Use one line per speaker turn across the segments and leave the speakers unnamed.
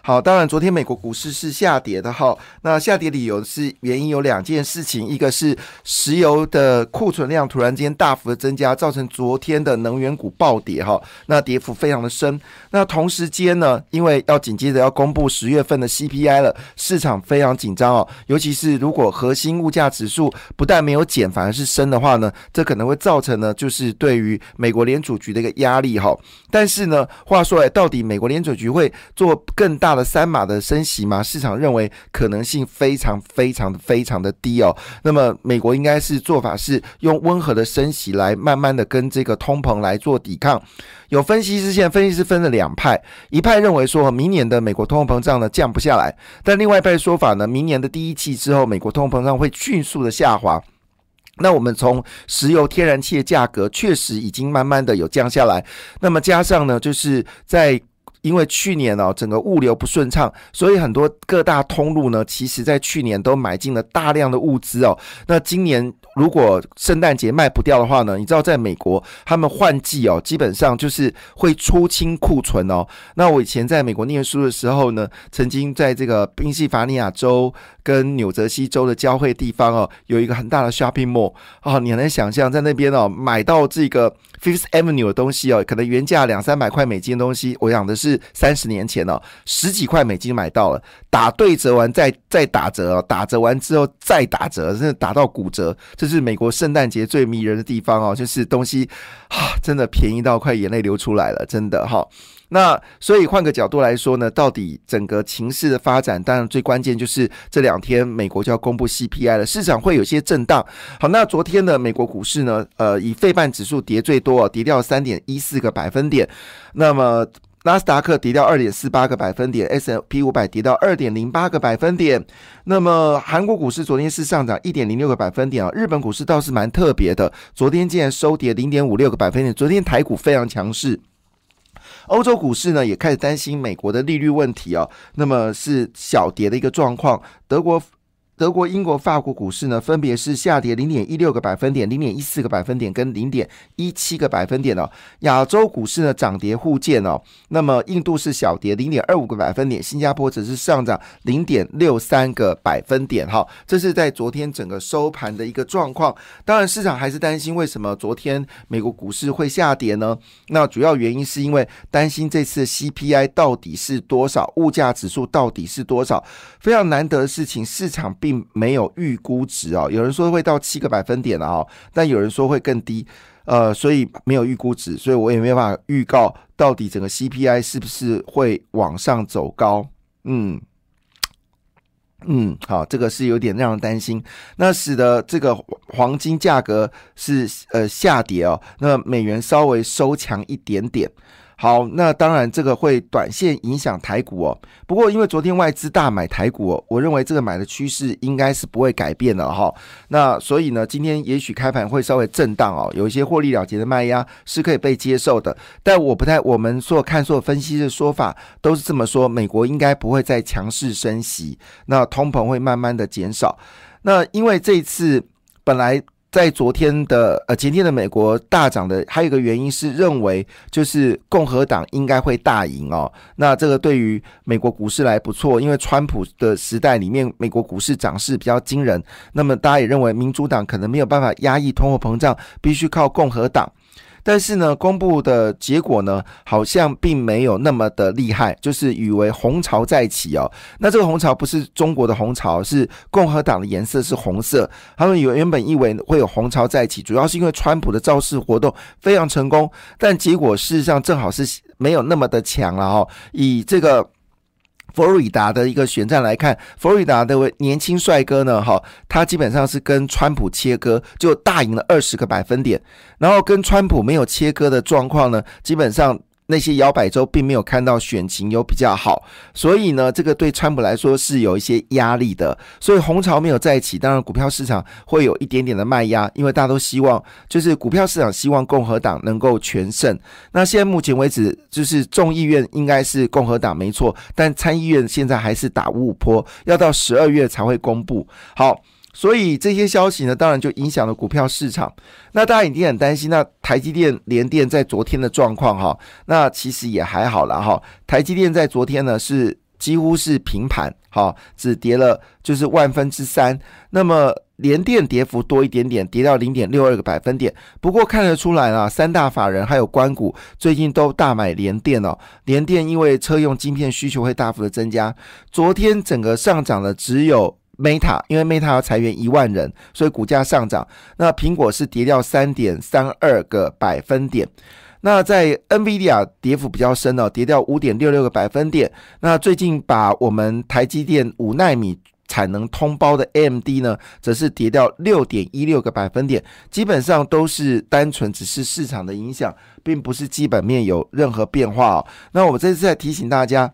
好，当然昨天美国股市是下跌的哈，那下跌理由是原因有两件事情，一个是石油的库存量突然间大幅的增加，造成昨天的能源股暴跌哈，那跌幅非常的深。那同时间呢，因为要紧接着要公布十月份的 CPI 了，市场非常紧张哦，尤其是如果核心物价指数不但没有减，反而是升的话呢，这可能会造成呢，就是对于美国联储局的一个压力哈。但是呢，话说来，到底美国联储局会做更大的三码的升息吗？市场认为可能性非常非常的非常的低哦。那么美国应该是做法是用温和的升息来慢慢的跟这个通膨来做抵抗。有分析师现在分析师分了两派，一派认为说明年的美国通货膨胀呢降不下来，但另外一派说法呢，明年的第一季之后，美国通货膨胀会迅速的下滑。那我们从石油、天然气的价格确实已经慢慢的有降下来，那么加上呢，就是在。因为去年哦，整个物流不顺畅，所以很多各大通路呢，其实在去年都买进了大量的物资哦。那今年如果圣诞节卖不掉的话呢，你知道在美国他们换季哦，基本上就是会出清库存哦。那我以前在美国念书的时候呢，曾经在这个宾夕法尼亚州跟纽泽西州的交汇地方哦，有一个很大的 shopping mall 哦，你能想象在那边哦买到这个 Fifth Avenue 的东西哦，可能原价两三百块美金的东西，我讲的是。三十年前哦，十几块美金买到了，打对折完再再打折哦，打折完之后再打折，真的打到骨折。这是美国圣诞节最迷人的地方哦，就是东西啊，真的便宜到快眼泪流出来了，真的哈。那所以换个角度来说呢，到底整个情势的发展，当然最关键就是这两天美国就要公布 CPI 了，市场会有些震荡。好，那昨天的美国股市呢，呃，以费半指数跌最多，跌掉三点一四个百分点，那么。纳斯达克跌掉二点四八个百分点，S M P 五百跌到二点零八个百分点。那么韩国股市昨天是上涨一点零六个百分点啊，日本股市倒是蛮特别的，昨天竟然收跌零点五六个百分点。昨天台股非常强势，欧洲股市呢也开始担心美国的利率问题啊，那么是小跌的一个状况。德国。德国、英国、法国股市呢，分别是下跌零点一六个百分点、零点一四个百分点跟零点一七个百分点哦。亚洲股市呢，涨跌互见哦。那么印度是小跌零点二五个百分点，新加坡则是上涨零点六三个百分点。哈，这是在昨天整个收盘的一个状况。当然，市场还是担心为什么昨天美国股市会下跌呢？那主要原因是因为担心这次 CPI 到底是多少，物价指数到底是多少。非常难得的事情，市场并。没有预估值哦，有人说会到七个百分点了哦，但有人说会更低，呃，所以没有预估值，所以我也没有办法预告到底整个 CPI 是不是会往上走高。嗯嗯，好，这个是有点让人担心，那使得这个黄金价格是呃下跌哦，那美元稍微收强一点点。好，那当然这个会短线影响台股哦。不过因为昨天外资大买台股，我认为这个买的趋势应该是不会改变的哈。那所以呢，今天也许开盘会稍微震荡哦，有一些获利了结的卖压是可以被接受的。但我不太，我们所看所分析的说法都是这么说，美国应该不会再强势升息，那通膨会慢慢的减少。那因为这一次本来。在昨天的呃前天的美国大涨的还有一个原因是认为就是共和党应该会大赢哦，那这个对于美国股市来不错，因为川普的时代里面美国股市涨势比较惊人，那么大家也认为民主党可能没有办法压抑通货膨胀，必须靠共和党。但是呢，公布的结果呢，好像并没有那么的厉害，就是以为红潮再起哦。那这个红潮不是中国的红潮，是共和党的颜色是红色。他们原原本以为会有红潮再起，主要是因为川普的造势活动非常成功，但结果事实上正好是没有那么的强了哈。以这个。佛罗里达的一个选战来看，佛罗里达的年轻帅哥呢，哈，他基本上是跟川普切割，就大赢了二十个百分点。然后跟川普没有切割的状况呢，基本上。那些摇摆州并没有看到选情有比较好，所以呢，这个对川普来说是有一些压力的。所以红潮没有在一起，当然股票市场会有一点点的卖压，因为大家都希望，就是股票市场希望共和党能够全胜。那现在目前为止，就是众议院应该是共和党没错，但参议院现在还是打五五坡，要到十二月才会公布。好。所以这些消息呢，当然就影响了股票市场。那大家一定很担心，那台积电、联电在昨天的状况哈，那其实也还好了哈。台积电在昨天呢是几乎是平盘，哈，只跌了就是万分之三。那么联电跌幅多一点点，跌到零点六二个百分点。不过看得出来啊，三大法人还有关股最近都大买联电哦。联电因为车用晶片需求会大幅的增加，昨天整个上涨的只有。Meta 因为 Meta 要裁员一万人，所以股价上涨。那苹果是跌掉三点三二个百分点。那在 NVIDIA 跌幅比较深哦，跌掉五点六六个百分点。那最近把我们台积电五纳米产能通包的 AMD 呢，则是跌掉六点一六个百分点。基本上都是单纯只是市场的影响，并不是基本面有任何变化哦。那我这次再提醒大家。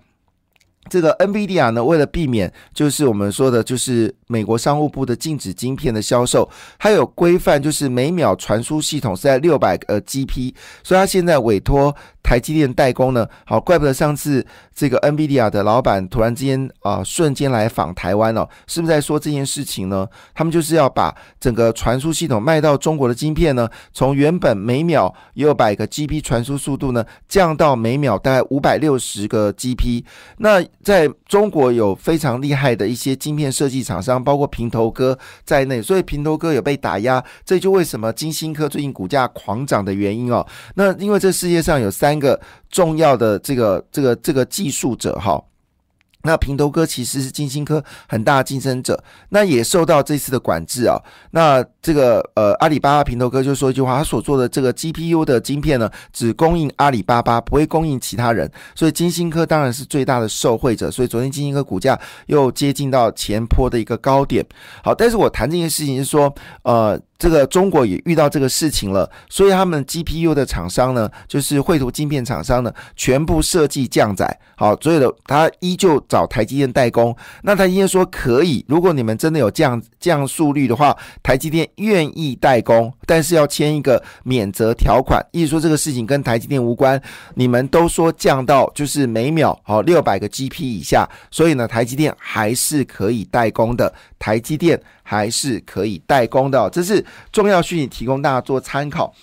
这个 NVIDIA 呢，为了避免就是我们说的，就是美国商务部的禁止晶片的销售，它有规范，就是每秒传输系统是在六百个 GP，所以它现在委托。台积电代工呢？好，怪不得上次这个 NVIDIA 的老板突然之间啊，瞬间来访台湾哦，是不是在说这件事情呢？他们就是要把整个传输系统卖到中国的晶片呢，从原本每秒六百个 GP 传输速度呢，降到每秒大概五百六十个 GP。那在中国有非常厉害的一些晶片设计厂商，包括平头哥在内，所以平头哥有被打压，这就为什么金星科最近股价狂涨的原因哦。那因为这世界上有三。个重要的这个这个这个技术者哈。那平头哥其实是金星科很大的竞争者，那也受到这次的管制啊。那这个呃阿里巴巴平头哥就说一句话，他所做的这个 GPU 的晶片呢，只供应阿里巴巴，不会供应其他人。所以金星科当然是最大的受惠者。所以昨天金星科股价又接近到前坡的一个高点。好，但是我谈这件事情是说，呃，这个中国也遇到这个事情了，所以他们 GPU 的厂商呢，就是绘图晶片厂商呢，全部设计降载。好，所以的他依旧找找台积电代工。那台积电说可以，如果你们真的有降降速率的话，台积电愿意代工，但是要签一个免责条款，意思说这个事情跟台积电无关。你们都说降到就是每秒好六百个 GP 以下，所以呢，台积电还是可以代工的。台积电还是可以代工的，这是重要讯息，提供大家做参考。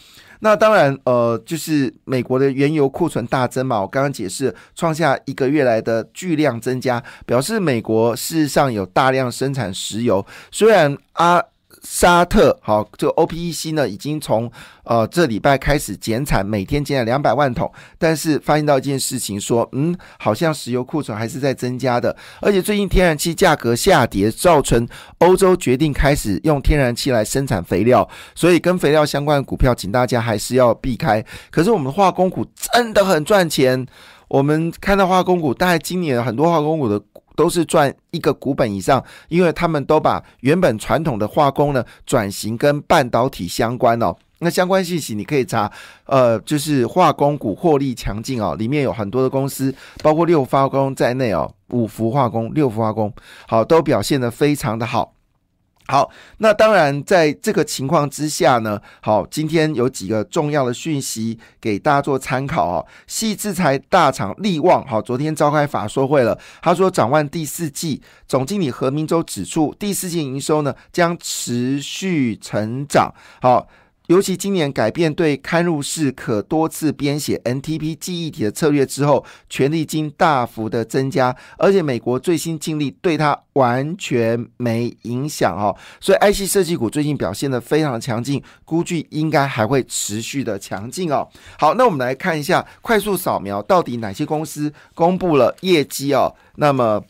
那当然，呃，就是美国的原油库存大增嘛，我刚刚解释，创下一个月来的巨量增加，表示美国事实上有大量生产石油，虽然啊。沙特好，这个 OPEC 呢，已经从呃这礼拜开始减产，每天减产两百万桶，但是发现到一件事情，说嗯，好像石油库存还是在增加的，而且最近天然气价格下跌，造成欧洲决定开始用天然气来生产肥料，所以跟肥料相关的股票，请大家还是要避开。可是我们化工股真的很赚钱，我们看到化工股，大概今年很多化工股的。都是赚一个股本以上，因为他们都把原本传统的化工呢转型跟半导体相关哦。那相关信息你可以查，呃，就是化工股获利强劲哦，里面有很多的公司，包括六化工在内哦，五福化工、六福化工，好，都表现的非常的好。好，那当然，在这个情况之下呢，好，今天有几个重要的讯息给大家做参考哦。系制裁大厂力旺，好，昨天召开法说会了，他说展望第四季，总经理何明洲指出，第四季营收呢将持续成长，好。尤其今年改变对刊入式可多次编写 NTP 记忆体的策略之后，权利金大幅的增加，而且美国最新禁令对它完全没影响哦，所以 IC 设计股最近表现的非常强劲，估计应该还会持续的强劲哦。好，那我们来看一下快速扫描，到底哪些公司公布了业绩哦？那么。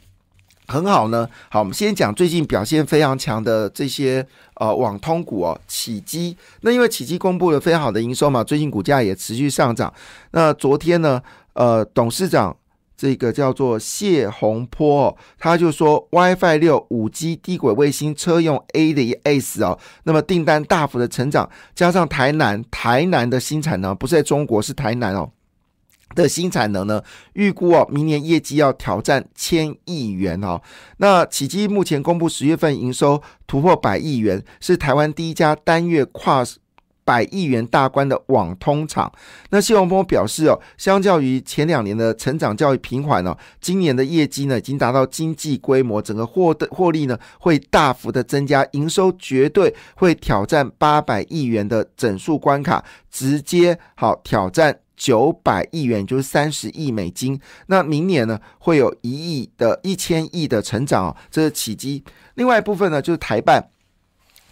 很好呢，好，我们先讲最近表现非常强的这些呃网通股哦，启基。那因为启基公布了非常好的营收嘛，最近股价也持续上涨。那昨天呢，呃，董事长这个叫做谢洪波，他就说 WiFi 六五 G 低轨卫星车用 A 的 S 哦，那么订单大幅的成长，加上台南台南的新产能不是在中国，是台南哦。的新产能呢，预估哦，明年业绩要挑战千亿元哦。那启基目前公布十月份营收突破百亿元，是台湾第一家单月跨。百亿元大关的网通厂，那谢宏波表示哦，相较于前两年的成长较为平缓哦，今年的业绩呢已经达到经济规模，整个获的获利呢会大幅的增加，营收绝对会挑战八百亿元的整数关卡，直接好挑战九百亿元，就是三十亿美金。那明年呢会有一亿的一千亿的成长哦，这是契机。另外一部分呢就是台办。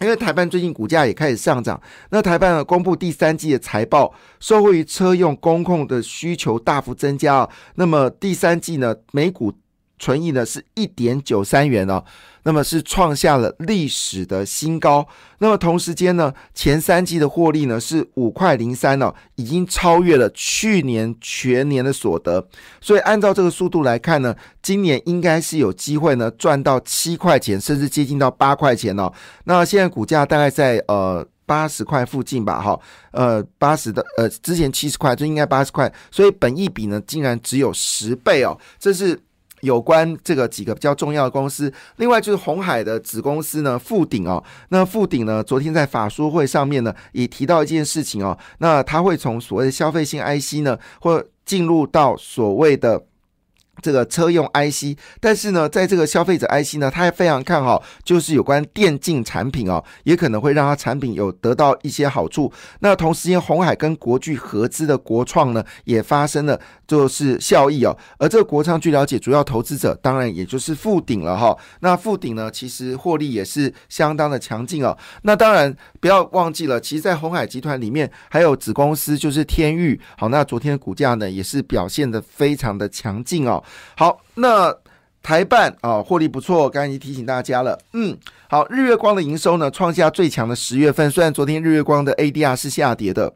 因为台办最近股价也开始上涨，那台办呢公布第三季的财报，受惠于车用公控的需求大幅增加啊，那么第三季呢每股纯益呢是一点九三元哦。那么是创下了历史的新高。那么同时间呢，前三季的获利呢是五块零三哦，已经超越了去年全年的所得。所以按照这个速度来看呢，今年应该是有机会呢赚到七块钱，甚至接近到八块钱哦。那现在股价大概在呃八十块附近吧，哈，呃八十的呃之前七十块，就应该八十块。所以本益比呢竟然只有十倍哦，这是。有关这个几个比较重要的公司，另外就是红海的子公司呢，富鼎哦。那富鼎呢，昨天在法说会上面呢，也提到一件事情哦，那他会从所谓的消费性 IC 呢，或进入到所谓的。这个车用 IC，但是呢，在这个消费者 IC 呢，他也非常看好，就是有关电竞产品哦，也可能会让他产品有得到一些好处。那同时间，红海跟国巨合资的国创呢，也发生了就是效益哦。而这个国创据了解，主要投资者当然也就是富鼎了哈。那富鼎呢，其实获利也是相当的强劲哦。那当然不要忘记了，其实，在红海集团里面还有子公司就是天域。好，那昨天的股价呢，也是表现的非常的强劲哦。好，那台办啊，获利不错，刚刚已经提醒大家了。嗯，好，日月光的营收呢，创下最强的十月份，虽然昨天日月光的 ADR 是下跌的。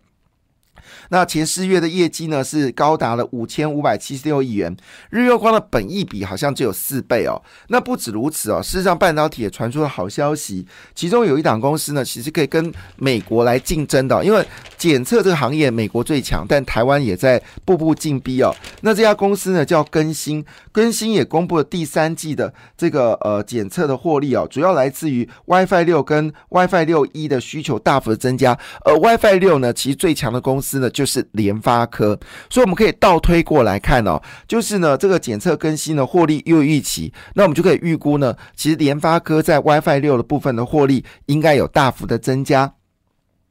那前四月的业绩呢是高达了五千五百七十六亿元，日月光的本益比好像只有四倍哦。那不止如此哦，事实上半导体也传出了好消息，其中有一档公司呢，其实可以跟美国来竞争的，因为检测这个行业美国最强，但台湾也在步步进逼哦。那这家公司呢叫更新，更新也公布了第三季的这个呃检测的获利哦，主要来自于 WiFi 六跟 WiFi 六一的需求大幅的增加，而 WiFi 六呢，其实最强的公司呢。就是联发科，所以我们可以倒推过来看哦，就是呢，这个检测更新呢，获利又预期，那我们就可以预估呢，其实联发科在 WiFi 六的部分的获利应该有大幅的增加。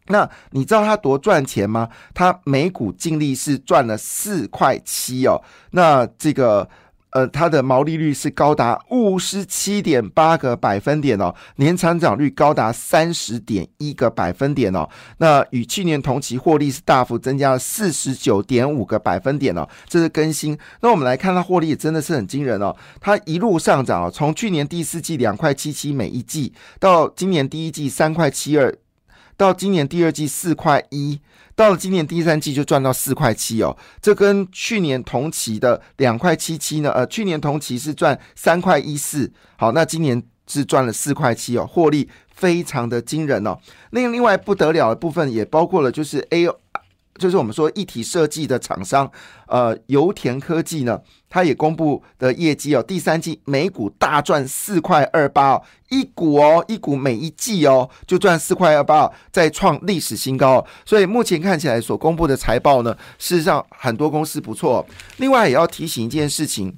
那你知道它多赚钱吗？它每股净利是赚了四块七哦，那这个。呃，它的毛利率是高达五十七点八个百分点哦，年成长率高达三十点一个百分点哦。那与去年同期获利是大幅增加了四十九点五个百分点哦，这是更新。那我们来看它获利真的是很惊人哦，它一路上涨哦，从去年第四季两块七七每一季，到今年第一季三块七二，到今年第二季四块一。到了今年第三季就赚到四块七哦，这跟去年同期的两块七七呢，呃，去年同期是赚三块一四，好，那今年是赚了四块七哦，获利非常的惊人哦。那另外不得了的部分也包括了就是 A。就是我们说一体设计的厂商，呃，油田科技呢，它也公布的业绩哦，第三季每股大赚四块二八哦，一股哦，一股每一季哦就赚四块二八，再创历史新高。所以目前看起来所公布的财报呢，事实上很多公司不错。另外也要提醒一件事情。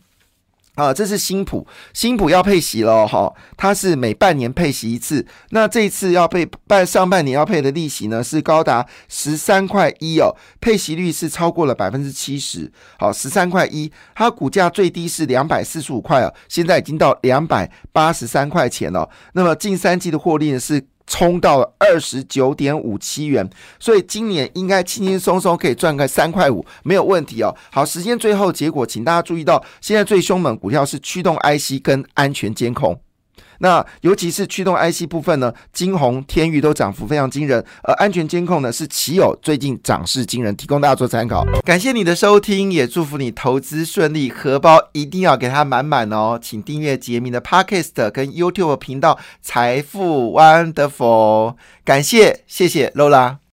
啊，这是新普，新普要配息了哈，它是每半年配息一次。那这一次要配半上半年要配的利息呢，是高达十三块一哦，配息率是超过了百分之七十。好，十三块一，它股价最低是两百四十五块哦，现在已经到两百八十三块钱了。那么近三季的获利呢是？冲到了二十九点五七元，所以今年应该轻轻松松可以赚个三块五，没有问题哦。好，时间最后结果，请大家注意到，现在最凶猛股票是驱动 IC 跟安全监控。那尤其是驱动 IC 部分呢，金鸿、天宇都涨幅非常惊人，而安全监控呢是奇友最近涨势惊人，提供大家做参考。感谢你的收听，也祝福你投资顺利，荷包一定要给它满满哦。请订阅杰明的 Podcast 跟 YouTube 频道财富 Wonderful，感谢谢谢 Lola。